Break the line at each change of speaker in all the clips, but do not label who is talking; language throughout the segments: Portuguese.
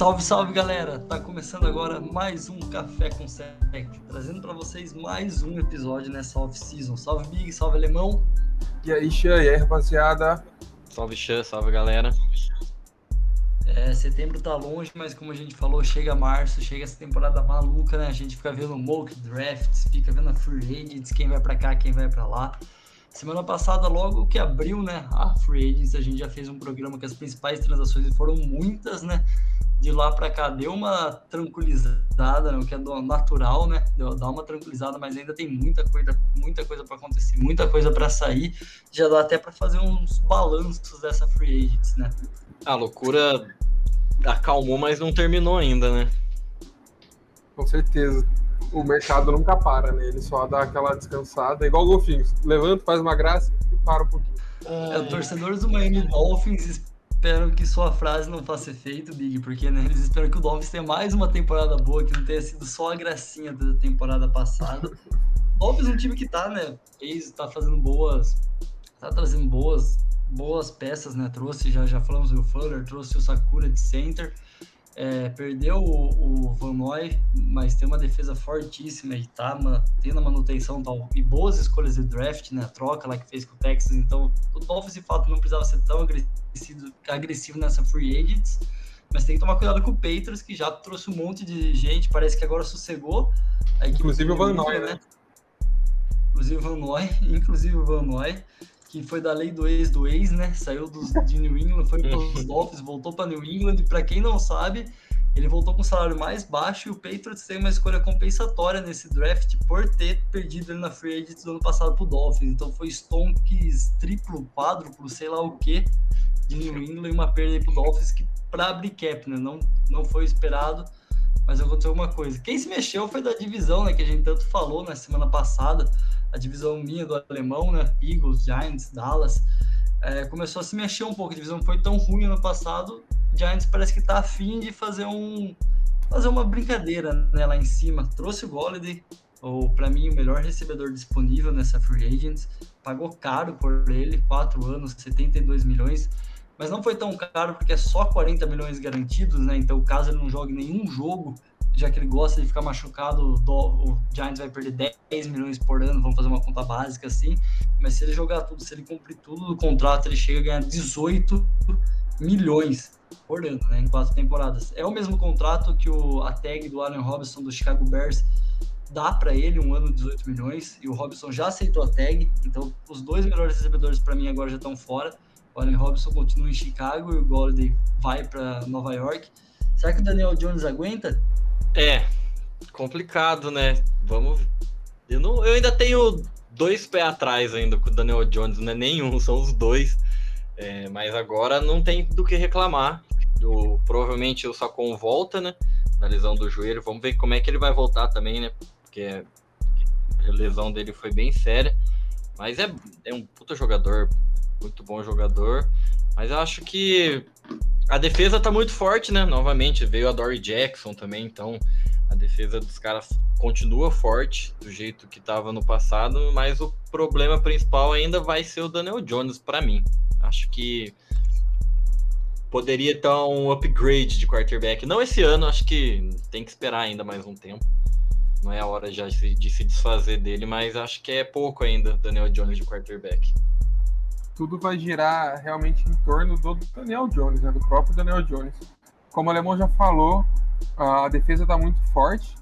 Salve, salve galera! Tá começando agora mais um Café com Sec, trazendo para vocês mais um episódio nessa off-season. Salve Big, salve Alemão!
E aí, Xan, e aí, rapaziada?
Salve Xan, salve galera!
É, setembro tá longe, mas como a gente falou, chega março, chega essa temporada maluca, né? A gente fica vendo mock drafts, fica vendo a free agents, quem vai para cá, quem vai para lá. Semana passada, logo que abriu, né, a Free Agents, a gente já fez um programa que as principais transações foram muitas, né? De lá para cá deu uma tranquilizada, né, o que é natural, né? Deu, dá uma tranquilizada, mas ainda tem muita coisa, muita coisa para acontecer, muita coisa para sair. Já dá até para fazer uns balanços dessa Free Agents, né?
A loucura acalmou, mas não terminou ainda, né?
Com certeza o mercado nunca para, né? Ele só dá aquela descansada, igual o golfinhos. Levanta, faz uma graça e para um pouquinho.
É, torcedores do Miami Dolphins esperam que sua frase não faça efeito, Big, porque né, eles esperam que o Dolphins tenha mais uma temporada boa, que não tenha sido só a gracinha da temporada passada. o Dolphins é um time que tá, né? Eles tá fazendo boas. tá trazendo boas boas peças, né? Trouxe, já, já falamos do Fuller, trouxe o Sakura de center. É, perdeu o, o, Van Noy, mas tem uma defesa fortíssima e tá tendo a manutenção tal, e boas escolhas de draft, né? A troca lá que fez com o Texas. Então, o Dolphins de fato não precisava ser tão agressivo, agressivo nessa free agents, mas tem que tomar cuidado com o Patriots, que já trouxe um monte de gente, parece que agora sossegou.
Inclusive o Van Noy, né? né?
Inclusive o Van Noy, inclusive o Van Noy que foi da lei do ex do ex, né? Saiu dos, de New England, foi para os Dolphins, voltou para New England. E para quem não sabe, ele voltou com um salário mais baixo e o Patriots tem uma escolha compensatória nesse draft por ter perdido ele na free agent do ano passado para o Dolphins. Então foi Stonks triplo, quádruplo, sei lá o que, de New England e uma perda para o Dolphins que para abrir cap, né? Não, não foi esperado, mas aconteceu uma coisa. Quem se mexeu foi da divisão, né? Que a gente tanto falou na semana passada a divisão minha do alemão, né? Eagles, Giants, Dallas, é, começou a se mexer um pouco. A divisão foi tão ruim ano passado, Giants parece que tá afim de fazer um fazer uma brincadeira né, lá em cima. Trouxe o Golladay, ou para mim o melhor recebedor disponível nessa free agents, pagou caro por ele, 4 anos, 72 milhões, mas não foi tão caro porque é só 40 milhões garantidos, né? Então, caso ele não jogue nenhum jogo, já que ele gosta de ficar machucado, o Giants vai perder 10 milhões por ano, vamos fazer uma conta básica assim, mas se ele jogar tudo, se ele cumprir tudo do contrato, ele chega a ganhar 18 milhões por ano, né, em quatro temporadas. É o mesmo contrato que o, a tag do Allen Robinson do Chicago Bears dá para ele, um ano 18 milhões, e o Robinson já aceitou a tag, então os dois melhores recebedores para mim agora já estão fora. O Allen Robinson continua em Chicago e o Golladay vai para Nova York. Será que o Daniel Jones aguenta?
É, complicado, né? Vamos. Eu, não, eu ainda tenho dois pés atrás ainda com o Daniel Jones, não é nenhum, são os dois. É, mas agora não tem do que reclamar. O, provavelmente o Sacon volta, né? Da lesão do joelho. Vamos ver como é que ele vai voltar também, né? Porque a lesão dele foi bem séria. Mas é, é um puta jogador, muito bom jogador. Mas eu acho que a defesa tá muito forte, né? Novamente, veio a Dory Jackson também, então a defesa dos caras continua forte do jeito que estava no passado, mas o problema principal ainda vai ser o Daniel Jones para mim. Acho que poderia ter um upgrade de quarterback. Não esse ano, acho que tem que esperar ainda mais um tempo. Não é a hora já de se desfazer dele, mas acho que é pouco ainda Daniel Jones de quarterback
tudo vai girar realmente em torno do Daniel Jones, né, do próprio Daniel Jones. Como o Alemão já falou, a defesa está muito forte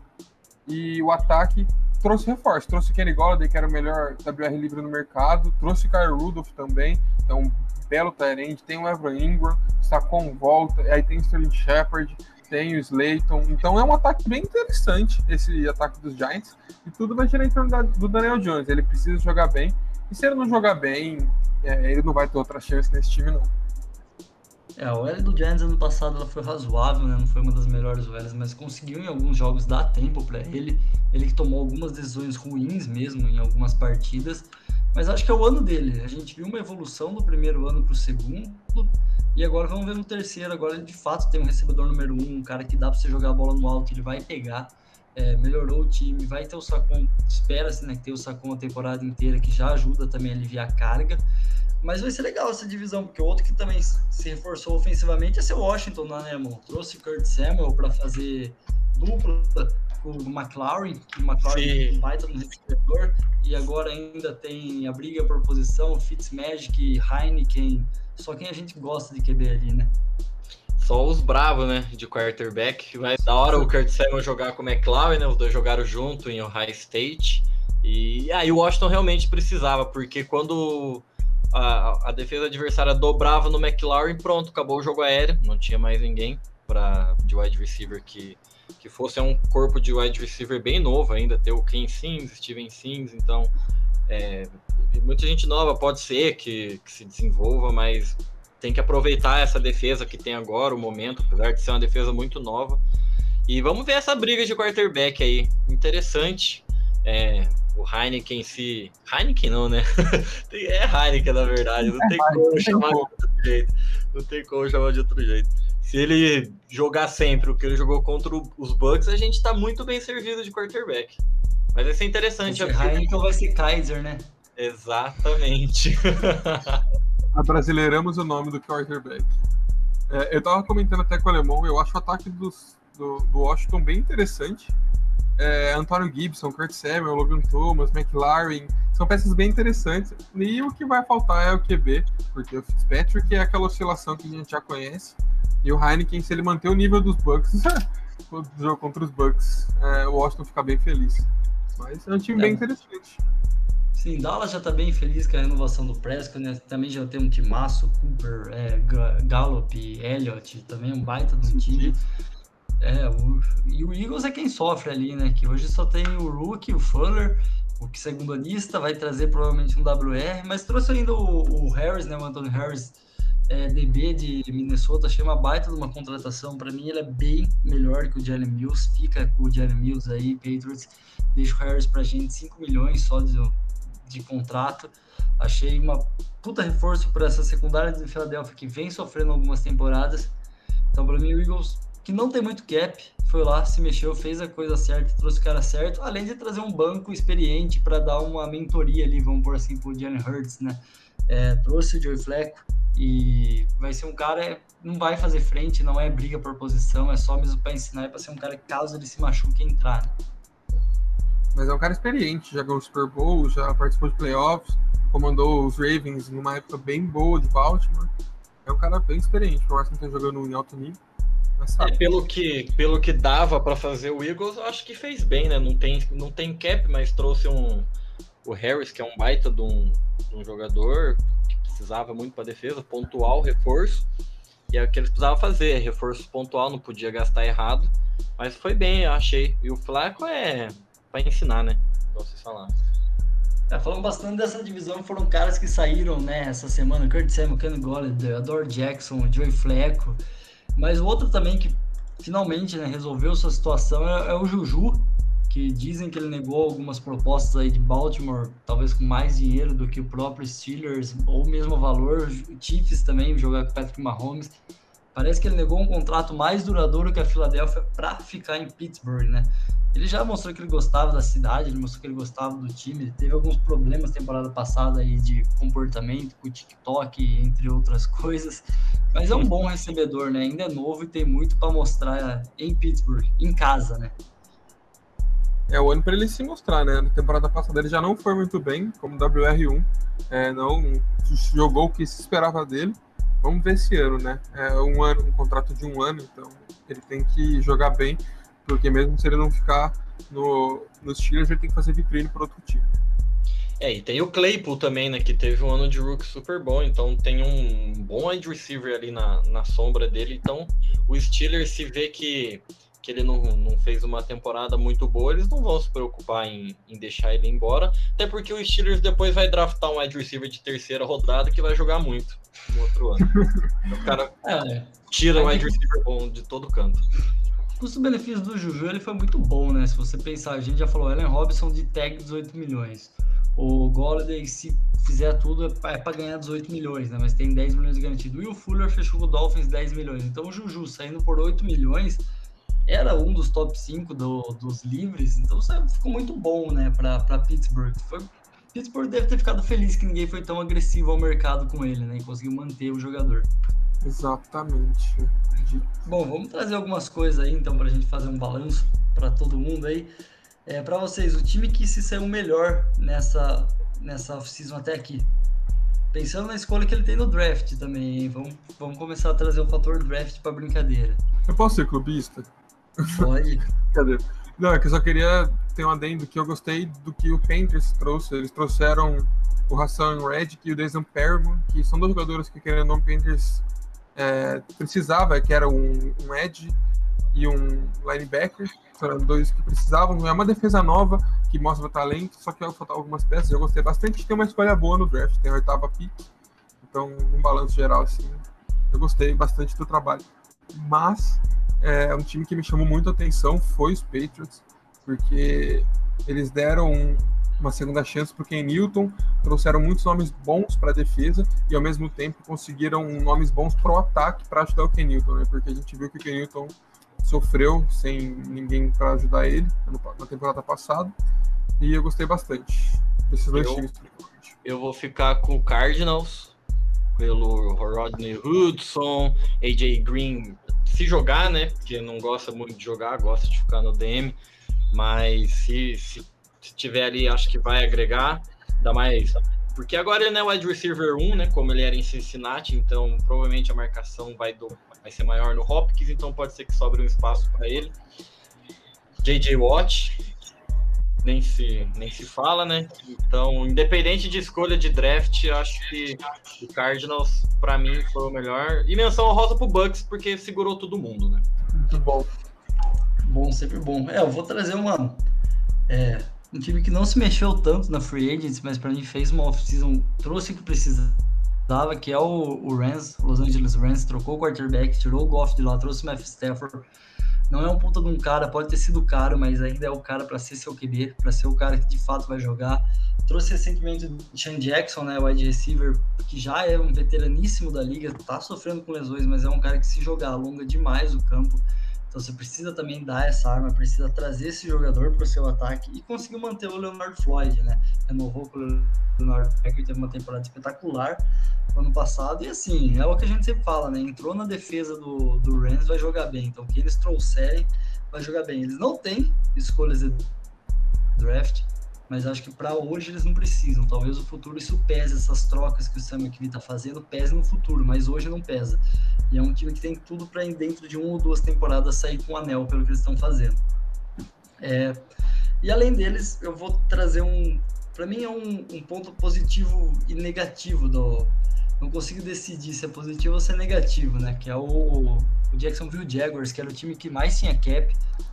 e o ataque trouxe reforço. Trouxe Kenny Golladay, que era o melhor WR livre no mercado, trouxe Kyle Rudolph também, então um belo Tyrande, tem o Evan Ingram, está com volta, aí tem o Sterling Shepard, tem o Slayton, então é um ataque bem interessante esse ataque dos Giants. E tudo vai girar em torno do Daniel Jones, ele precisa jogar bem, e se ele não jogar bem, é, ele não vai ter outra chance nesse time, não.
É, o L do Giants ano passado ela foi razoável, né? Não foi uma das melhores L's, mas conseguiu em alguns jogos dar tempo para ele. Ele que tomou algumas decisões ruins mesmo em algumas partidas. Mas acho que é o ano dele. A gente viu uma evolução do primeiro ano para o segundo. E agora vamos ver no terceiro. Agora ele de fato tem um recebedor número um, um cara que dá para você jogar a bola no alto, ele vai pegar. É, melhorou o time, vai ter o Sacon, espera-se né, ter o Sacon a temporada inteira, que já ajuda também a aliviar a carga. Mas vai ser legal essa divisão, porque o outro que também se reforçou ofensivamente é ser Washington, né, irmão? Trouxe o Kurt Samuel para fazer dupla com o McLaren, que o McLaren Sim. baita no recebedor, e agora ainda tem a briga por posição, Fitzmagic, Heineken, só quem a gente gosta de QB ali, né?
Só os bravos, né, de quarterback. Vai da hora o Kurt Samuel jogar com o McLaren, né, os dois jogaram junto em Ohio State. E aí o Washington realmente precisava, porque quando a, a defesa adversária dobrava no McLaren, pronto, acabou o jogo aéreo, não tinha mais ninguém para de wide receiver que, que fosse é um corpo de wide receiver bem novo ainda, ter o Ken Sims, Steven Sims, então é, muita gente nova pode ser que, que se desenvolva, mas tem que aproveitar essa defesa que tem agora, o momento, apesar de ser uma defesa muito nova. E vamos ver essa briga de quarterback aí. Interessante. É, o Heineken se. Heineken não, né? é Heineken, na verdade. Não tem como chamar de outro jeito. Não tem como chamar de outro jeito. Se ele jogar sempre o que ele jogou contra os Bucks, a gente tá muito bem servido de quarterback. Mas vai ser interessante.
Esse Heineken vai ser Kaiser, né?
Exatamente.
Abrasileiramos o nome do quarterback. É, eu tava comentando até com o Alemão, eu acho o ataque dos, do, do Washington bem interessante é, Antônio Gibson, Kurt Samuel, Logan Thomas, McLaren, são peças bem interessantes. E o que vai faltar é o QB, porque o Fitzpatrick é aquela oscilação que a gente já conhece. E o Heineken, se ele manter o nível dos Bucks, o jogo contra os Bucks, é, o Washington fica bem feliz. Mas é um time é. bem interessante.
Sim, Dallas já tá bem feliz com a renovação do Prescott, né? Também já tem um timaço, Cooper, é, Gallup, Elliott, também um baita do time. É, o, e o Eagles é quem sofre ali, né? Que hoje só tem o Rook, o Fuller, o que segundo lista vai trazer provavelmente um WR, mas trouxe ainda o, o Harris, né? O Anthony Harris, é, DB de Minnesota, achei uma baita de uma contratação. Para mim, ele é bem melhor que o Jalen Mills. Fica com o Jalen Mills aí, Patriots. Deixa o Harris pra gente 5 milhões só de, de contrato. Achei uma puta reforço para essa secundária de Philadelphia que vem sofrendo algumas temporadas. Então, para mim, o Eagles que não tem muito cap, foi lá, se mexeu, fez a coisa certa, trouxe o cara certo, além de trazer um banco experiente para dar uma mentoria ali, vamos por assim, pro Jalen Hurts, né? É, trouxe o Joey Fleco e vai ser um cara, não vai fazer frente, não é briga por posição, é só mesmo para ensinar e para ser um cara que caso ele se machuque entrar. Né?
Mas é um cara experiente, já ganhou o Super Bowl, já participou de playoffs, comandou os Ravens numa época bem boa de Baltimore. É um cara bem experiente, por mais que jogando em alto nível.
É, pelo, que, pelo que dava para fazer o Eagles, eu acho que fez bem, né? Não tem, não tem cap, mas trouxe um o Harris, que é um baita de um, de um jogador que precisava muito para defesa, pontual, reforço. E é o que eles precisavam fazer, reforço pontual, não podia gastar errado. Mas foi bem, eu achei. E o Flaco é para ensinar, né? Igual vocês falaram.
É, falando bastante dessa divisão, foram caras que saíram, né, essa semana. Kurt Samuel, Ken Golladay, Adore Jackson, Joey Fleco. Mas o outro também que finalmente né, resolveu sua situação é, é, o Juju, que dizem que ele negou algumas propostas aí de Baltimore, talvez com mais dinheiro do que o próprio Steelers, ou mesmo valor. Chiefs também, jogar com Patrick Mahomes. Parece que ele negou um contrato mais duradouro que a Filadélfia para ficar em Pittsburgh, né? Ele já mostrou que ele gostava da cidade, ele mostrou que ele gostava do time, ele teve alguns problemas temporada passada aí de comportamento com o TikTok, entre outras coisas, mas é um bom recebedor, né? Ainda é novo e tem muito para mostrar em Pittsburgh, em casa, né?
É o ano para ele se mostrar, né? Na temporada passada ele já não foi muito bem como WR1, é, não jogou o que se esperava dele. Vamos ver esse ano, né? É um ano, um contrato de um ano, então ele tem que jogar bem porque mesmo se ele não ficar no, nos Steelers, ele tem que fazer vitrine para outro time.
É, e tem o Claypool também, né? Que teve um ano de rook super bom, então tem um bom wide receiver ali na, na sombra dele. Então, o Steelers se vê que, que ele não, não fez uma temporada muito boa, eles não vão se preocupar em, em deixar ele embora. Até porque o Steelers depois vai draftar um wide receiver de terceira rodada que vai jogar muito no outro ano. o cara é, tira o wide receiver bom de todo canto
custo-benefício do Juju ele foi muito bom, né? Se você pensar, a gente já falou, Allen Robinson de tag 18 milhões. O Golladay, se fizer tudo, é para ganhar 18 milhões, né? Mas tem 10 milhões garantido. E o Fuller fechou com o Dolphins 10 milhões. Então o Juju saindo por 8 milhões era um dos top 5 do, dos livres. Então ficou muito bom, né, para Pittsburgh. Foi Pittsburgh deve ter ficado feliz que ninguém foi tão agressivo ao mercado com ele, né? E conseguiu manter o jogador.
Exatamente.
Bom, vamos trazer algumas coisas aí, então, para a gente fazer um balanço para todo mundo aí. É, para vocês, o time que se saiu melhor nessa, nessa off-season até aqui. Pensando na escolha que ele tem no draft também, hein? Vamos, vamos começar a trazer o fator draft para brincadeira.
Eu posso ser clubista?
Pode.
Não, é que eu só queria ter um adendo que eu gostei do que o Panthers trouxe. Eles trouxeram o Hassan Reddick e o Jason Perriman, que são dois jogadores que, querendo ou não, o Panthers é, precisava, que era um, um edge e um linebacker, foram dois que precisavam. É uma defesa nova que mostra talento, só que faltavam algumas peças. Eu gostei bastante. Tem uma escolha boa no draft, tem a oitava pick. Então, num balanço geral, assim, eu gostei bastante do trabalho. Mas é, um time que me chamou muito a atenção foi os Patriots, porque eles deram uma segunda chance para o Ken Newton, trouxeram muitos nomes bons para a defesa e ao mesmo tempo conseguiram nomes bons para o ataque para ajudar o Ken Newton, né? Porque a gente viu que o Ken Newton sofreu sem ninguém para ajudar ele na temporada passada e eu gostei bastante desses dois eu, times.
Eu vou ficar com o Cardinals pelo Rodney Hudson, AJ Green se jogar, né? Porque não gosta muito de jogar, gosta de ficar no DM, mas se, se, se tiver ali, acho que vai agregar, dá mais. Porque agora ele não é wide receiver 1, né? Como ele era em Cincinnati, então provavelmente a marcação vai, do, vai ser maior no Hopkins, então pode ser que sobre um espaço para ele. JJ Watt, nem se, nem se fala, né? Então, independente de escolha de draft, acho que o Cardinals, para mim, foi o melhor. E menção rosa pro Bucks, porque segurou todo mundo, né?
Muito bom. Bom, sempre bom. É, eu vou trazer uma. É, um time que não se mexeu tanto na Free Agents, mas para mim fez uma off-season, trouxe o que precisava, que é o, o Rams, Los Angeles Rams, trocou o quarterback, tirou o Goff de lá, trouxe o Matt Stafford não é um puta de um cara, pode ter sido caro, mas ainda é o cara para ser seu QB, para ser o cara que de fato vai jogar. Trouxe recentemente o Sean Jackson, né, wide receiver, que já é um veteraníssimo da liga, tá sofrendo com lesões, mas é um cara que se jogar alonga demais o campo. Então você precisa também dar essa arma, precisa trazer esse jogador para o seu ataque e conseguiu manter o Leonard Floyd, né? Renovou com o Leonard Floyd, teve uma temporada espetacular ano passado. E assim, é o que a gente sempre fala, né? Entrou na defesa do, do Rams, vai jogar bem. Então, o que eles trouxerem vai jogar bem. Eles não têm escolhas de draft, mas acho que para hoje eles não precisam. Talvez o futuro isso pese, essas trocas que o Sam McVay está fazendo, pese no futuro, mas hoje não pesa. E é um time que tem tudo para dentro de uma ou duas temporadas sair com um anel pelo que eles estão fazendo. É, e além deles, eu vou trazer um. Para mim é um, um, ponto positivo e negativo do. Não consigo decidir se é positivo ou se é negativo, né? Que é o, o Jacksonville Jaguars, que era o time que mais tinha cap.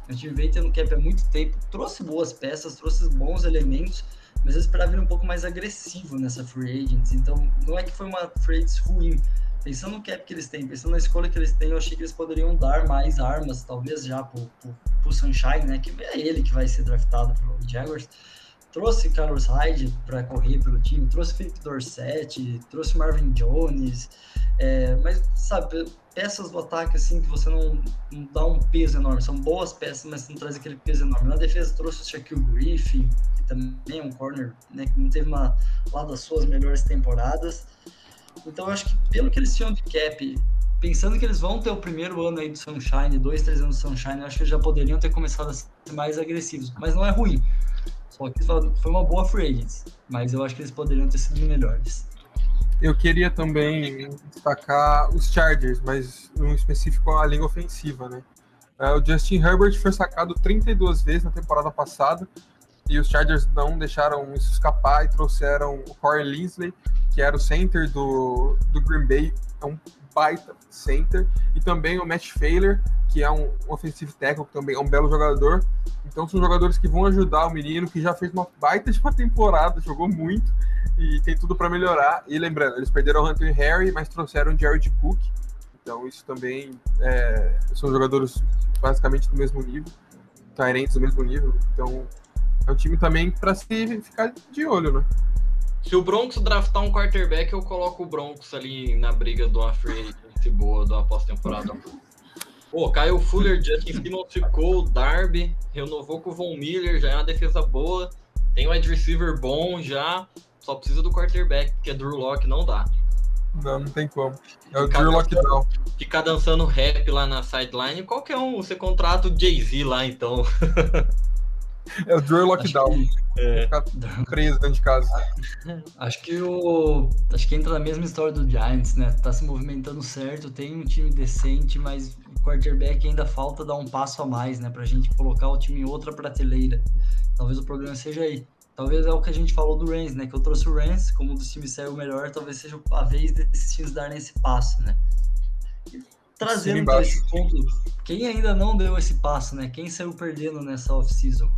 O time veio tendo cap há muito tempo, trouxe boas peças, trouxe bons elementos, mas eu esperava ir um pouco mais agressivo nessa free agents. Então, não é que foi uma free agents ruim, pensando no cap que eles têm, pensando na escolha que eles têm, eu achei que eles poderiam dar mais armas, talvez já pro, pro, pro Sunshine, né? Que é ele que vai ser draftado pro Jaguars. Trouxe Carlos Hyde para correr pelo time, trouxe Felipe Dorset, trouxe Marvin Jones, é, mas sabe, peças do ataque assim que você não, não, dá um peso enorme. São boas peças, mas não traz aquele peso enorme. Na defesa trouxe o Shaquille Griffin, que também é um corner, né, que não teve uma lá das suas melhores temporadas. Então eu acho que pelo que eles tinham de cap, pensando que eles vão ter o primeiro ano aí do Sunshine, dois, três anos do Sunshine, eu acho que já poderiam ter começado a ser mais agressivos. Mas não é ruim. Só que foi uma boa free mas eu acho que eles poderiam ter sido melhores.
Eu queria também destacar os Chargers, mas um específico a linha ofensiva, né? É, o Justin Herbert foi sacado 32 vezes na temporada passada e os Chargers não deixaram isso escapar e trouxeram o Corey Linsley, que era o center do, do Green Bay, é um baita center, e também o Matt Failer, que é um, um offensive tackle, que também é um belo jogador. Então são jogadores que vão ajudar o menino, que já fez uma baita de uma temporada, jogou muito e tem tudo para melhorar. E lembrando, eles perderam o Hunter Harry, mas trouxeram o Jared Cook. Então isso também é, são jogadores basicamente do mesmo nível, Tyrants do mesmo nível. Então é um time também para se ficar de olho, né?
Se o Broncos draftar um quarterback, eu coloco o Broncos ali na briga de uma free agency boa da pós-temporada. Pô, Kyle Fuller, Justin Simmons ficou, Darby renovou com o Von Miller, já é uma defesa boa. Tem wide receiver bom já, só precisa do quarterback, porque Drew Lock não dá.
Não, não tem como. É o Drew Lockdown.
Ficar dançando rap lá na sideline, qualquer um, você contrata o Jay-Z lá, então.
É o Drew Lockdown.
É.
Ficar preso dentro de casa.
Acho que o. Acho que entra na mesma história do Giants, né? Tá se movimentando certo, tem um time decente, mas o quarterback ainda falta dar um passo a mais, né? Pra gente colocar o time em outra prateleira. Talvez o problema seja aí. Talvez é o que a gente falou do Rams, né? Que eu trouxe o Rams, como um dos times saiu melhor, talvez seja a vez desses times darem esse passo, né? E trazendo
embaixo.
esse ponto, quem ainda não deu esse passo, né? Quem saiu perdendo nessa off-season?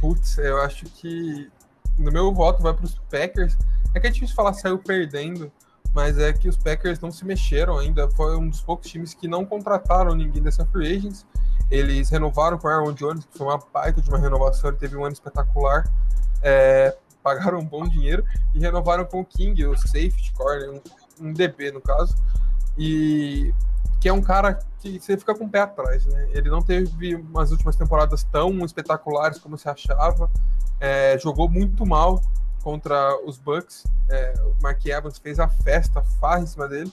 Putz, eu acho que no meu voto vai para os Packers. É que é difícil falar saiu perdendo, mas é que os Packers não se mexeram ainda. Foi um dos poucos times que não contrataram ninguém dessa free agents. Eles renovaram com o Aaron Jones, que foi uma baita de uma renovação, ele teve um ano espetacular. É, pagaram um bom dinheiro e renovaram com o King, o safety corner, um, um DB no caso. E que é um cara que você fica com o pé atrás, né? Ele não teve umas últimas temporadas tão espetaculares como se achava. É, jogou muito mal contra os Bucks. É, o Mark Evans fez a festa, farra em cima dele.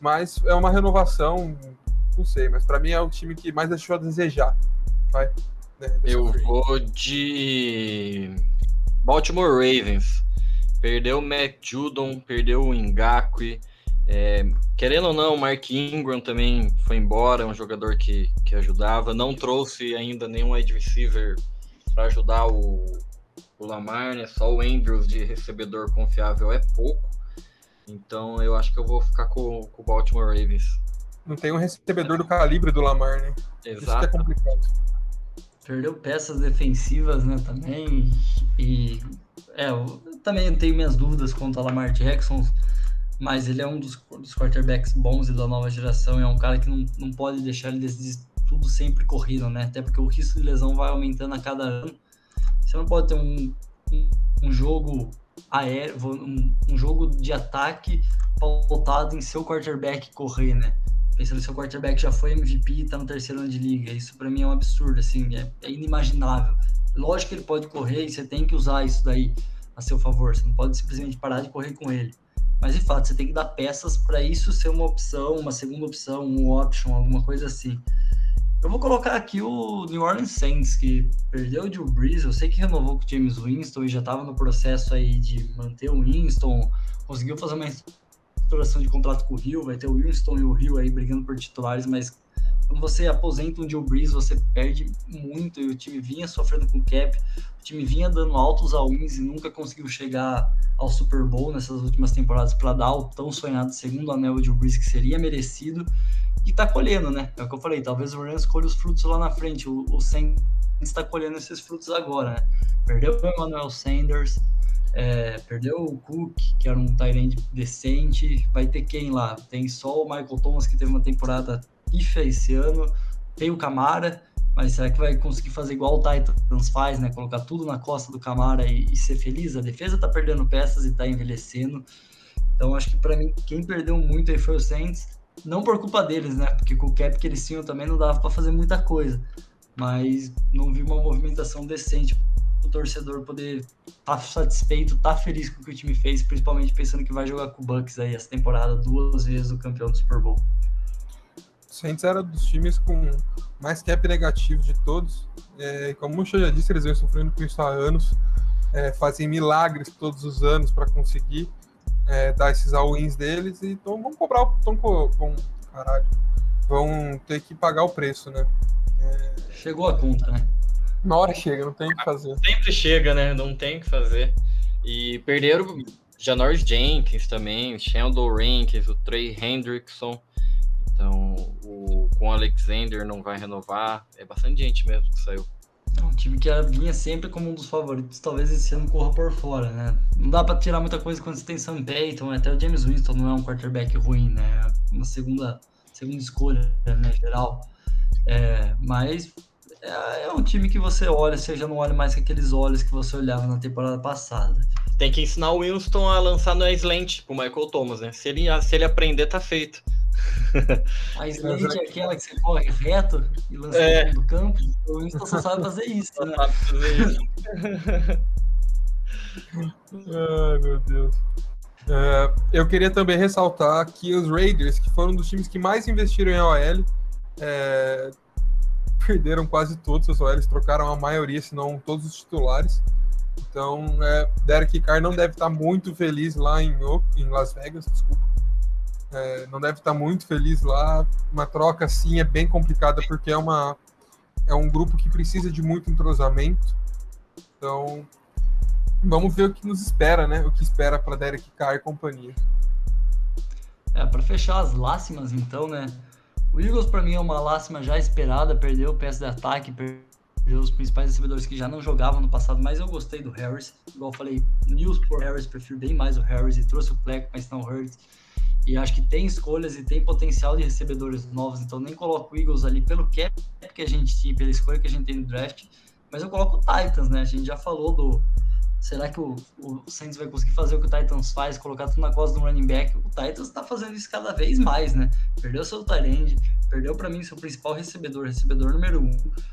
Mas é uma renovação, não sei, mas para mim é o time que mais deixou a desejar. Vai, né,
Eu vou de Baltimore Ravens. Perdeu o Matt Judon, perdeu o Ngakwe. É, querendo ou não, o Mark Ingram também foi embora, é um jogador que, que ajudava. Não trouxe ainda nenhum wide receiver para ajudar o, o Lamar, né? Só o Andrews de recebedor confiável é pouco. Então eu acho que eu vou ficar com, com o Baltimore Ravens.
Não tem um recebedor do calibre do Lamar, né? Isso que é
Exato.
complicado.
Perdeu peças defensivas, né, também. E é, eu também tenho minhas dúvidas quanto a Lamar Jackson, mas ele é um dos, dos quarterbacks bons e da nova geração. e É um cara que não, não pode deixar ele decidir tudo sempre corrido, né? Até porque o risco de lesão vai aumentando a cada ano. Você não pode ter um, um, um jogo aéreo, um, um jogo de ataque pautado em seu quarterback correr, né? Pensando que seu quarterback já foi MVP e tá no terceiro ano de liga. Isso para mim é um absurdo, assim, é, é inimaginável. Lógico que ele pode correr e você tem que usar isso daí a seu favor. Você não pode simplesmente parar de correr com ele. Mas de fato, você tem que dar peças para isso ser uma opção, uma segunda opção, um option, alguma coisa assim. Eu vou colocar aqui o New Orleans Saints, que perdeu o Drew Brees. Eu sei que renovou com o James Winston e já estava no processo aí de manter o Winston. Conseguiu fazer uma estruturação de contrato com o Rio. Vai ter o Winston e o Rio aí brigando por titulares, mas quando você aposenta um Drew Brees, você perde muito. E o time vinha sofrendo com cap, o time vinha dando altos all-ins e nunca conseguiu chegar ao Super Bowl nessas últimas temporadas para dar o tão sonhado segundo anel de Drew Brees que seria merecido e tá colhendo, né? É o que eu falei, talvez o Rams colhe os frutos lá na frente. O, o Saints está colhendo esses frutos agora, né? Perdeu o Emmanuel Sanders, é, perdeu o Cook, que era um Tyrande decente. Vai ter quem lá? Tem só o Michael Thomas, que teve uma temporada pífia esse ano. Tem o Camara, mas será que vai conseguir fazer igual o Titans faz, né? Colocar tudo na costa do Camara e, e ser feliz? A defesa tá perdendo peças e tá envelhecendo. Então acho que para mim quem perdeu muito aí foi o Saints. Não por culpa deles, né? Porque com o cap que eles tinham também não dava para fazer muita coisa. Mas não vi uma movimentação decente o torcedor poder estar tá satisfeito, estar tá feliz com o que o time fez, principalmente pensando que vai jogar com o Bucks aí essa temporada duas vezes o campeão do Super Bowl.
O Saints era dos times com mais cap negativo de todos. É, como o já disse, eles vêm sofrendo com isso há anos. É, fazem milagres todos os anos para conseguir é, dar esses all-ins deles. E então vão cobrar, tão, vão, caralho, vão ter que pagar o preço, né? É,
Chegou a conta, né?
Na hora chega, não tem o que fazer.
Sempre chega, né? Não tem o que fazer. E perderam Janoris Jenkins também, o Sheldon Rankins, o Trey Hendrickson. Então, o, com o Alexander não vai renovar. É bastante gente mesmo que saiu.
É um time que vinha sempre como um dos favoritos, talvez esse ano corra por fora, né? Não dá pra tirar muita coisa quando você tem Sam Payton, até o James Winston não é um quarterback ruim, né? Uma segunda, segunda escolha, né, geral. É, mas é, é um time que você olha, você já não olha mais com aqueles olhos que você olhava na temporada passada.
Tem que ensinar o Winston a lançar no slant pro Michael Thomas, né? Se ele, se ele aprender, tá feito.
A slate é aquela que você corre reto e lança é. do campo. O Winston só sabe fazer isso, né? Só sabe fazer isso.
Ai, meu Deus. Uh, eu queria também ressaltar que os Raiders, que foram um dos times que mais investiram em OL, é, perderam quase todos os OLs, trocaram a maioria, se não todos os titulares. Então, é, Derek Carr não deve estar muito feliz lá em, em Las Vegas, desculpa. É, não deve estar muito feliz lá. Uma troca assim é bem complicada porque é, uma, é um grupo que precisa de muito entrosamento. Então, vamos ver o que nos espera, né? O que espera para Derek Carr e companhia.
É, para fechar as lácimas, então, né? O Eagles, para mim, é uma lástima já esperada. Perdeu o peça de ataque, perdeu os principais recebedores que já não jogavam no passado, mas eu gostei do Harris. Igual eu falei, News por Harris, prefiro bem mais o Harris e trouxe o Fleck, mas não Hurts. E acho que tem escolhas e tem potencial de recebedores novos, então nem coloco o Eagles ali pelo cap que a gente tinha, pela escolha que a gente tem no draft, mas eu coloco o Titans, né? A gente já falou do, Será que o, o Saints vai conseguir fazer o que o Titans faz, colocar tudo na costa do running back? O Titans está fazendo isso cada vez mais, né? Perdeu seu Tyrande, perdeu para mim seu principal recebedor, recebedor número um.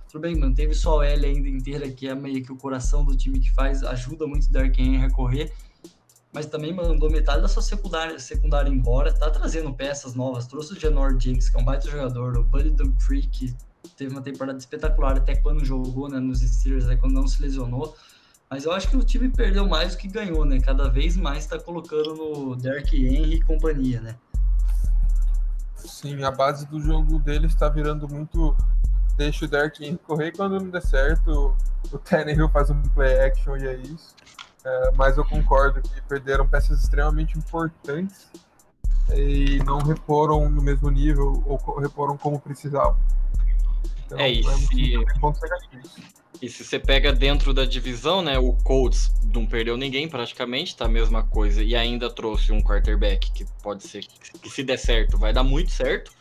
Tudo bem, manteve sua OL ainda inteira, que é meio que o coração do time que faz, ajuda muito o Dark Henry a correr, mas também mandou metade da sua secundária, secundária embora, tá trazendo peças novas, trouxe o Janor Jakes, que é um baita jogador, o Buddy Dupree, que teve uma temporada espetacular até quando jogou né, nos Steelers, aí quando não se lesionou. Mas eu acho que o time perdeu mais do que ganhou, né? Cada vez mais está colocando no Derek Henry e companhia, né?
Sim, a base do jogo dele está virando muito. Deixa o Derek Henry correr quando não der certo. O Tannehill faz um play action e é isso. É, mas eu concordo que perderam peças extremamente importantes e não reporam no mesmo nível ou reporam como precisavam.
Então, é isso. É e se você pega dentro da divisão, né, o Colts não perdeu ninguém praticamente, tá a mesma coisa, e ainda trouxe um quarterback que pode ser que se der certo, vai dar muito certo.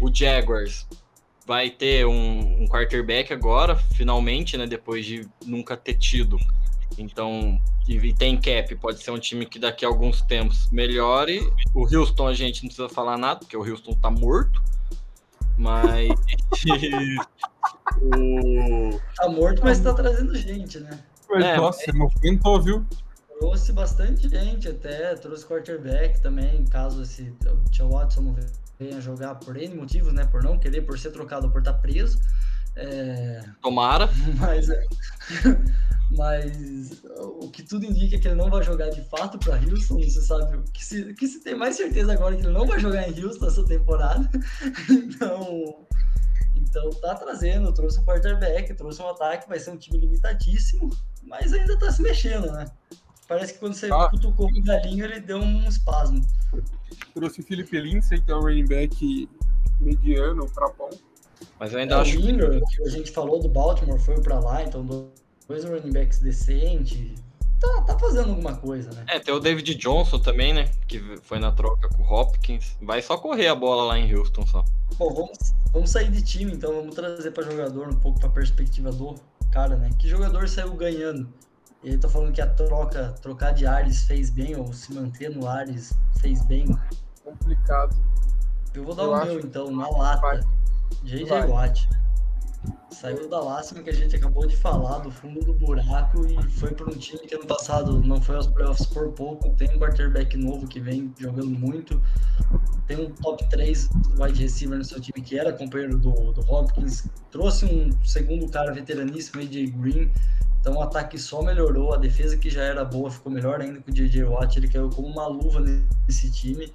O Jaguars vai ter um, um quarterback agora, finalmente, né, depois de nunca ter tido. Então, e, e tem cap, pode ser um time que daqui a alguns tempos melhore. O Houston a gente não precisa falar nada, porque o Houston tá morto. Mas
o... Tá morto, mas tá trazendo gente, né?
É, nossa, é... movimentou, viu?
Trouxe bastante gente até, trouxe quarterback também, caso esse o Tia Watson não venha jogar por N motivos, né? Por não querer, por ser trocado, por estar tá preso. É...
Tomara.
Mas, é, mas o que tudo indica é que ele não vai jogar de fato para Houston. Você sabe o que se, que se tem mais certeza agora é que ele não vai jogar em Houston essa temporada. Então, então tá trazendo, trouxe um quarterback, trouxe um ataque, vai ser um time limitadíssimo, mas ainda tá se mexendo, né? Parece que quando você ah. cutucou o galinho, ele deu um espasmo.
Trouxe o Felipe Lindsay, que é um running back mediano para bom.
Mas eu ainda é, acho
o Ingram, que... que a gente falou do Baltimore, foi para lá, então dois running backs decentes. Tá, tá fazendo alguma coisa, né?
É, tem o David Johnson também, né? Que foi na troca com o Hopkins. Vai só correr a bola lá em Houston só.
Bom, vamos, vamos sair de time, então vamos trazer para jogador um pouco para perspectiva do cara, né? Que jogador saiu ganhando? Ele tá falando que a troca, trocar de Ares fez bem, ou se manter no Ares fez bem.
Complicado.
Eu vou dar Eu o meu, então, na lata. JJ Watt. Saiu da lástima que a gente acabou de falar, do fundo do buraco, e foi para um time que ano passado não foi aos playoffs por pouco. Tem um quarterback novo que vem jogando muito. Tem um top 3 wide receiver no seu time que era companheiro do, do Hopkins. Trouxe um segundo cara veteraníssimo, AJ Green. Então o ataque só melhorou, a defesa que já era boa ficou melhor ainda com o JJ Watt. Ele caiu como uma luva nesse time.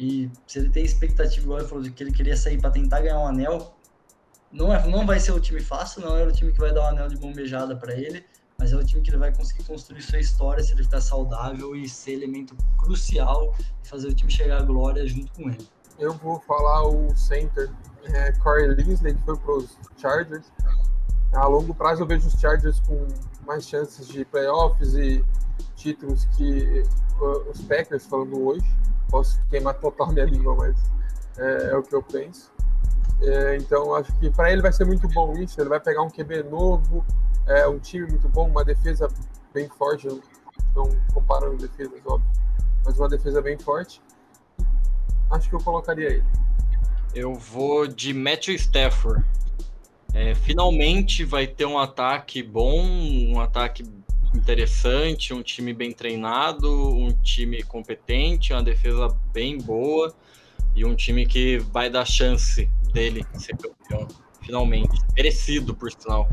E se ele tem expectativa, igual ele falou, de que ele queria sair para tentar ganhar um anel, não, é, não vai ser o time fácil, não é o time que vai dar o um anel de bombejada para ele, mas é o time que ele vai conseguir construir sua história se ele ficar saudável e ser elemento crucial e fazer o time chegar à glória junto com ele.
Eu vou falar o center, é, Corey Linsley, que foi para os Chargers. A longo prazo eu vejo os Chargers com mais chances de playoffs e títulos que os Packers, falando hoje. Posso queimar total minha língua, mas é, é o que eu penso. É, então, acho que para ele vai ser muito bom isso. Ele vai pegar um QB novo, é, um time muito bom, uma defesa bem forte. Não, comparando defesas, óbvio, mas uma defesa bem forte. acho que eu colocaria ele.
Eu vou de Matthew Stafford. É, finalmente vai ter um ataque bom, um ataque interessante, um time bem treinado, um time competente, uma defesa bem boa e um time que vai dar chance dele ser campeão, finalmente. Merecido, por sinal.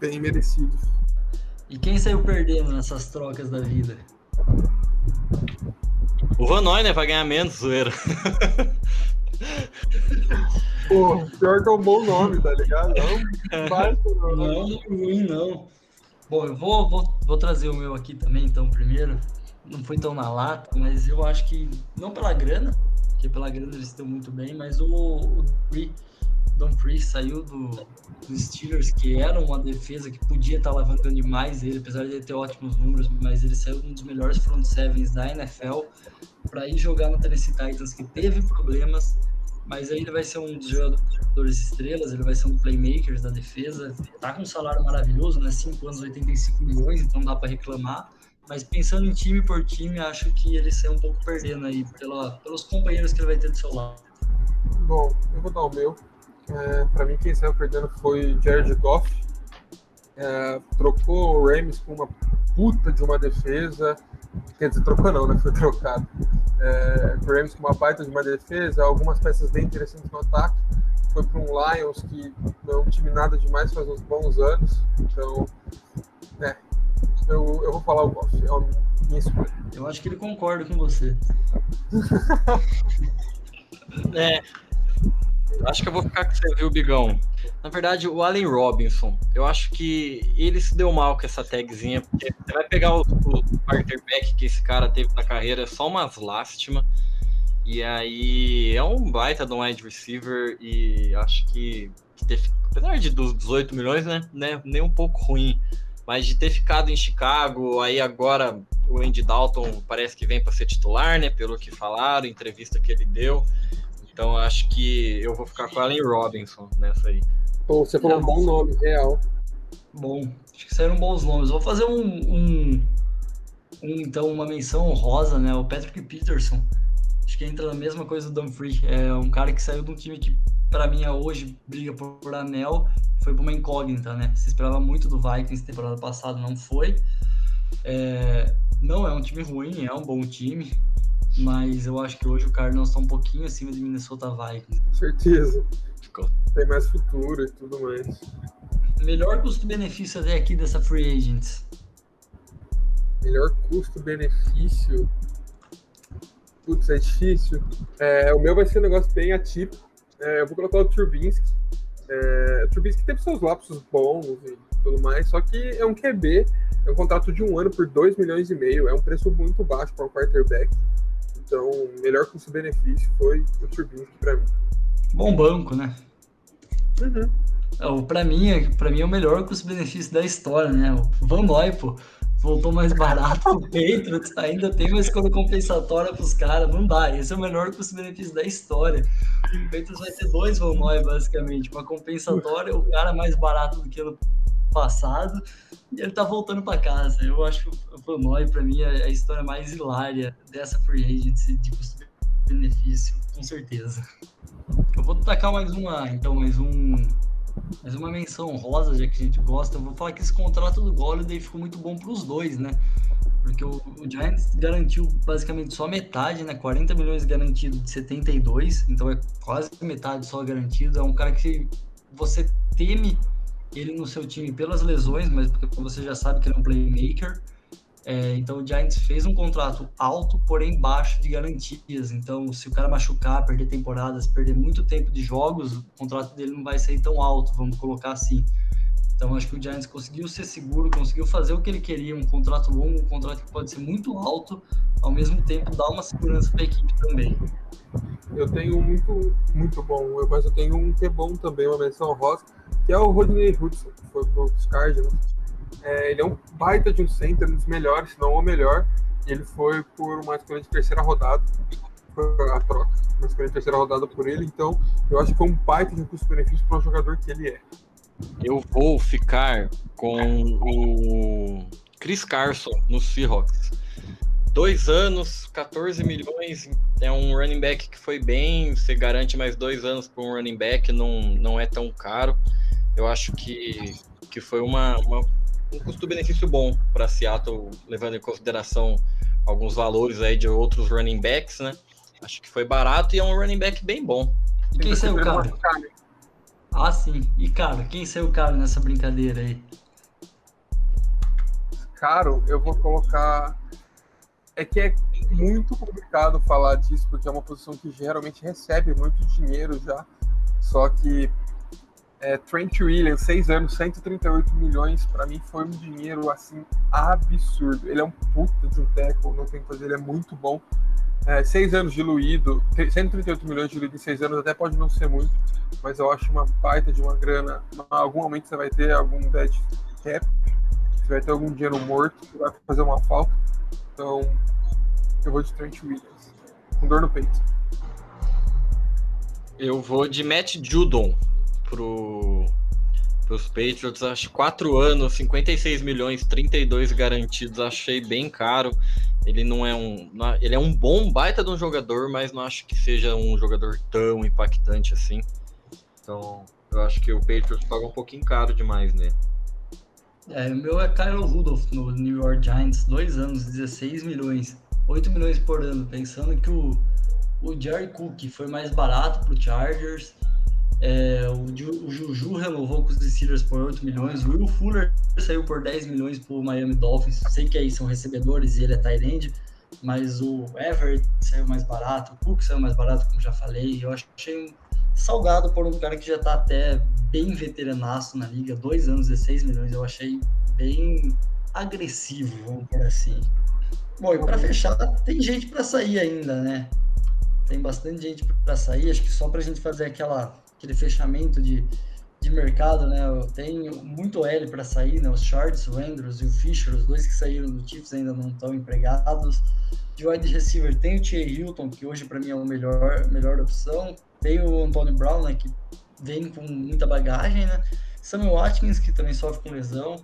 Bem merecido.
E quem saiu perdendo nessas trocas da vida?
O Van Noy, né? Vai ganhar menos, zoeira.
Pô, pior que é um bom nome, tá ligado?
Não, não, não ruim, não. Bom, eu vou, vou, vou trazer o meu aqui também, então, primeiro. Não foi tão na lata, mas eu acho que, não pela grana, porque pela grana eles estão muito bem, mas o, o Don Free saiu do, do Steelers, que era uma defesa que podia estar alavancando demais ele, apesar de ele ter ótimos números, mas ele saiu um dos melhores front sevens da NFL para ir jogar no Tennessee Titans, que teve problemas, mas aí ele vai ser um dos jogadores estrelas, ele vai ser um playmaker da defesa, tá com um salário maravilhoso, né? 5 anos, 85 milhões, então dá para reclamar. Mas pensando em time por time, acho que ele sai um pouco perdendo aí pela, pelos companheiros que ele vai ter do seu lado.
Bom, eu vou dar o meu. É, para mim, quem saiu perdendo foi Jared Goff. É, trocou o Rams com uma puta de uma defesa. Quer dizer, trocou não, né? Foi trocado. É, o Rams com uma baita de uma defesa, algumas peças bem interessantes no ataque. Foi para um Lions que não é um time nada demais faz uns bons anos. Então, eu, eu vou falar o Goff. É a minha escolha.
Eu acho que ele concorda com você.
é, Acho que eu vou ficar com você, viu, Bigão? Na verdade, o Allen Robinson, eu acho que ele se deu mal com essa tagzinha, porque você vai pegar o, o quarterback que esse cara teve na carreira, é só umas lástima. E aí é um baita de um wide receiver e acho que, que ter, apesar de dos 18 milhões, né, né, nem um pouco ruim, mas de ter ficado em Chicago, aí agora o Andy Dalton parece que vem para ser titular, né, pelo que falaram, entrevista que ele deu. Então acho que eu vou ficar com a Allen Robinson nessa aí.
Pô, você falou um bom nome, real.
Bom, acho que saíram bons nomes. Vou fazer um, um, um, então uma menção honrosa, né? O Patrick Peterson. Acho que entra na mesma coisa do Dumfries. É um cara que saiu de um time que para mim hoje briga por, por anel, foi para uma incógnita, né? Se esperava muito do Vikings temporada passada, não foi. É, não é um time ruim, é um bom time mas eu acho que hoje o Cardinals está um pouquinho acima de Minnesota Vikings.
Com certeza. Tem mais futuro e tudo mais.
Melhor custo-benefício até aqui dessa Free Agents?
Melhor custo-benefício? Putz, é difícil. É, o meu vai ser um negócio bem atípico. É, eu vou colocar o Trubinsky. É, o Trubinsky teve seus lapsos bons e tudo mais, só que é um QB, é um contrato de um ano por 2 milhões e meio, é um preço muito baixo para um quarterback. Então, o melhor custo-benefício foi o Turbinski para mim.
Bom banco, né? Uhum. É, para mim, para mim é o melhor custo-benefício da história, né? O Van Noy, pô, voltou mais barato o Patriots, ainda tem uma escolha compensatória para os caras, não dá. Esse é o melhor custo-benefício da história. O Patriots vai ter dois Van Noy, basicamente, uma compensatória, o cara mais barato do que ano passado, e ele tá voltando para casa. Eu acho que o Van para mim, é a história mais hilária dessa free agency de custo-benefício, com certeza. Eu vou tacar mais uma, então, mais um. Mais uma menção rosa, já que a gente gosta. Eu vou falar que esse contrato do Golladay ficou muito bom para os dois, né? Porque o, o, Giants garantiu basicamente só metade, né? 40 milhões garantido de 72, então é quase metade só garantido. É um cara que você teme ele no seu time pelas lesões, mas porque você já sabe que ele é um playmaker. É, então o Giants fez um contrato alto, porém baixo de garantias. Então, se o cara machucar, perder temporadas, perder muito tempo de jogos, o contrato dele não vai sair tão alto, vamos colocar assim. Então, acho que o Giants conseguiu ser seguro, conseguiu fazer o que ele queria, um contrato longo, um contrato que pode ser muito alto, ao mesmo tempo dar uma segurança para a equipe também.
Eu tenho muito, muito bom, mas eu tenho um que é bom também, uma menção rosa que é o Rodney Hudson, que foi pro Cardinals. É, ele é um baita de um center, um dos melhores, se não o melhor. Ele foi por uma escolha de terceira rodada, a troca, uma escolha de terceira rodada por ele. Então, eu acho que foi um baita de um custo-benefício para o jogador que ele é.
Eu vou ficar com o Chris Carson no Seahawks. dois anos, 14 milhões. É um running back que foi bem. Você garante mais dois anos para um running back, não, não é tão caro. Eu acho que, que foi uma, uma um custo-benefício bom para Seattle, levando em consideração alguns valores aí de outros running backs, né? Acho que foi barato e é um running back bem bom.
E quem saiu caro? Ah, sim. E caro, quem saiu caro nessa brincadeira aí?
Caro, eu vou colocar é que é muito complicado falar disso, porque é uma posição que geralmente recebe muito dinheiro já. Só que é, Trent Williams, 6 anos, 138 milhões, para mim foi um dinheiro assim absurdo. Ele é um puta de um tackle, não tem que fazer, ele é muito bom. É, seis anos diluído, 138 milhões diluído em seis anos até pode não ser muito, mas eu acho uma baita de uma grana. Algum momento você vai ter algum dead cap, você vai ter algum dinheiro morto que vai fazer uma falta. Então, eu vou de Trent Williams, com dor no peito.
Eu vou de Matt Judon pro os Patriots, acho 4 anos, 56 milhões, 32 garantidos, achei bem caro. Ele não é um, ele é um bom baita de um jogador, mas não acho que seja um jogador tão impactante assim. Então, eu acho que o Patriots paga um pouquinho caro demais nele.
É, o meu é Kyle Rudolph no New York Giants, dois anos, 16 milhões, 8 milhões por ano, pensando que o, o Jerry Cook foi mais barato pro Chargers, é, o, o, Juju renovou com os Steelers por 8 milhões, o Will Fuller saiu por 10 milhões pro Miami Dolphins, sei que aí são recebedores e ele é tight mas o Everett saiu mais barato, o Cook saiu mais barato, como já falei, eu achei salgado por um cara que já tá até bem veteranaço na liga, dois anos, 16 milhões, eu achei bem agressivo, vamos por assim. Bom, e para fechar, tem gente para sair ainda, né? Tem bastante gente para sair, acho que só para a gente fazer aquela, aquele fechamento de, de mercado, né? Tenho muito L para sair, né? Os Shards, o Andrews e o Fischer, os dois que saíram do Chiefs ainda não estão empregados. De wide receiver tem o Thierry Hilton, que hoje para mim é a melhor, melhor opção. Tem o Antonio Brown, né? Que vem com muita bagagem, né? Samuel Watkins, que também sofre com lesão.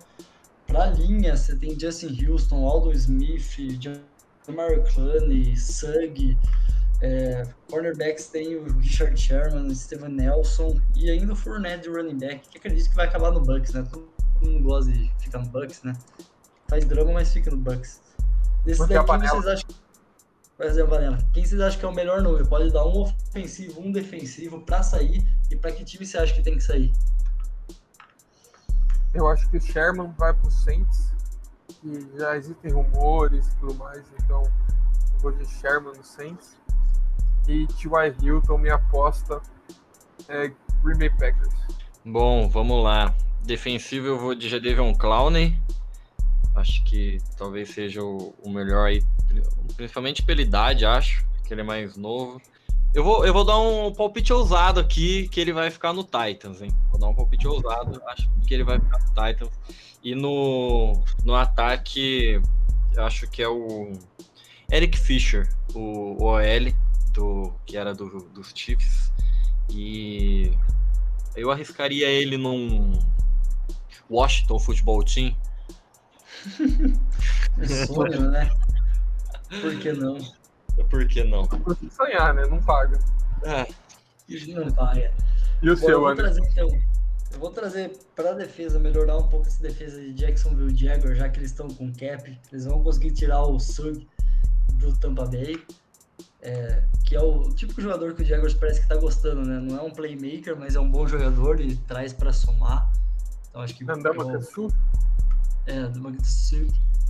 Pra linha, você tem Justin Houston, Aldo Smith, Jamar Clooney, Sugg. É, cornerbacks tem o Richard Sherman, o Steven Nelson e ainda o Fournette de running back, que acredito que vai acabar no Bucks, né? Todo mundo gosta de ficar no Bucks, né? Faz drama, mas fica no Bucks. Desses daqui, vocês acham por exemplo, Valena, quem vocês acham que é o melhor número? Pode dar um ofensivo, um defensivo para sair e para que time você acha que tem que sair?
Eu acho que o Sherman vai pro Saints, e já existem rumores e tudo mais, então eu vou de Sherman no Saints. E T.Y. Hilton, minha aposta é Green Bay Packers.
Bom, vamos lá. Defensivo eu vou de Jadavion Clowney. Acho que talvez seja o, melhor aí principalmente pela idade, acho, que ele é mais novo. Eu vou, eu vou dar um palpite ousado aqui, que ele vai ficar no Titans, hein? Vou dar um palpite ousado, acho que ele vai ficar no Titans. E no, no ataque, acho que é o Eric Fischer, o OL, do, que era do, dos Chiefs. E eu arriscaria ele num Washington Football Team.
sonho, né? Por que não?
Por que não?
Por que sonhar, né? Não paga.
É.
Não paga.
E o Bom, seu,
André? Então, eu vou trazer para a defesa, melhorar um pouco essa defesa de Jacksonville Jaguar, já que eles estão com cap. Eles vão conseguir tirar o Sug do Tampa Bay, é, que é o típico jogador que o Jaguars parece que está gostando, né? Não é um playmaker, mas é um bom jogador e traz para somar. Então acho que. É, do Sul.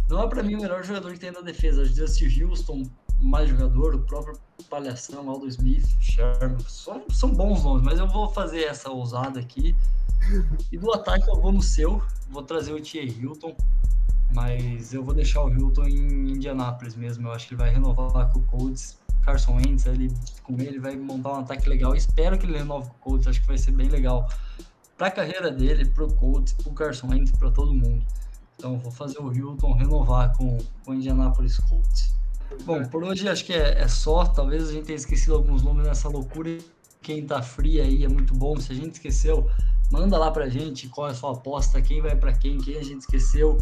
Não é para mim o melhor jogador que tem na defesa. Justin Houston, mais jogador, o próprio Palhação, Aldo Smith, Sherman. São, são bons nomes, mas eu vou fazer essa ousada aqui. E do ataque eu vou no seu, vou trazer o Thierry Hilton, mas eu vou deixar o Hilton em Indianápolis mesmo. Eu acho que ele vai renovar com o Colts. Carson Wentz, ele, com ele vai montar um ataque legal. Espero que ele renove com o Colts, acho que vai ser bem legal para a carreira dele, para o Colts, para o Carson Wentz, para todo mundo. Então vou fazer o Hilton renovar com, com o Indianapolis Colts. Bom, por hoje acho que é, é, só. Talvez a gente tenha esquecido alguns nomes nessa loucura. Quem tá frio aí é muito bom. Se a gente esqueceu, manda lá pra gente qual é a sua aposta, quem vai para quem, quem a gente esqueceu.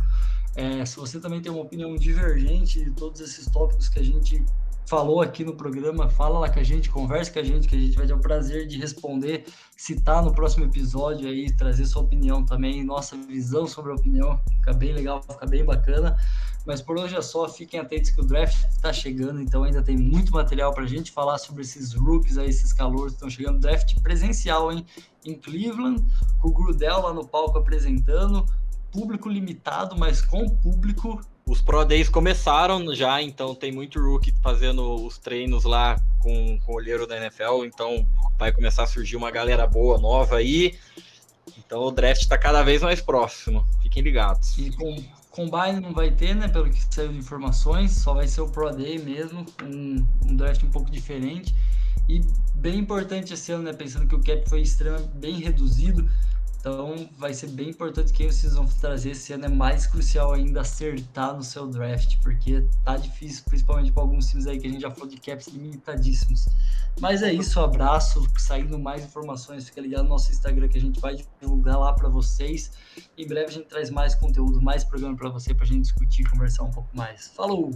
É, se você também tem uma opinião divergente de todos esses tópicos que a gente falou aqui no programa, fala lá com a gente, converse com a gente, que a gente vai ter o prazer de responder, citar no próximo episódio aí, trazer sua opinião também, nossa visão sobre a opinião, fica bem legal, fica bem bacana. Mas por hoje é só, fiquem atentos que o draft está chegando, então ainda tem muito material para a gente falar sobre esses rookies aí, esses calores que estão chegando. Draft presencial, hein? Em Cleveland, com o Grudel lá no palco apresentando, público limitado, mas com público
os Pro Days começaram já, então tem muito rookie fazendo os treinos lá com, com o olheiro da NFL, então vai começar a surgir uma galera boa, nova aí. Então o draft está cada vez mais próximo. Fiquem ligados.
E com Combine não vai ter, né? Pelo que saiu de informações, só vai ser o Pro Day mesmo, um, um draft um pouco diferente. E bem importante esse ano, né? Pensando que o cap foi extremamente bem reduzido. Então vai ser bem importante quem vocês vão trazer esse ano. É mais crucial ainda acertar no seu draft, porque tá difícil, principalmente para alguns times aí que a gente já falou de caps limitadíssimos. Mas é isso, abraço. Saindo mais informações, fica ligado no nosso Instagram que a gente vai divulgar lá para vocês. Em breve a gente traz mais conteúdo, mais programa para você, para a gente discutir, conversar um pouco mais. Falou!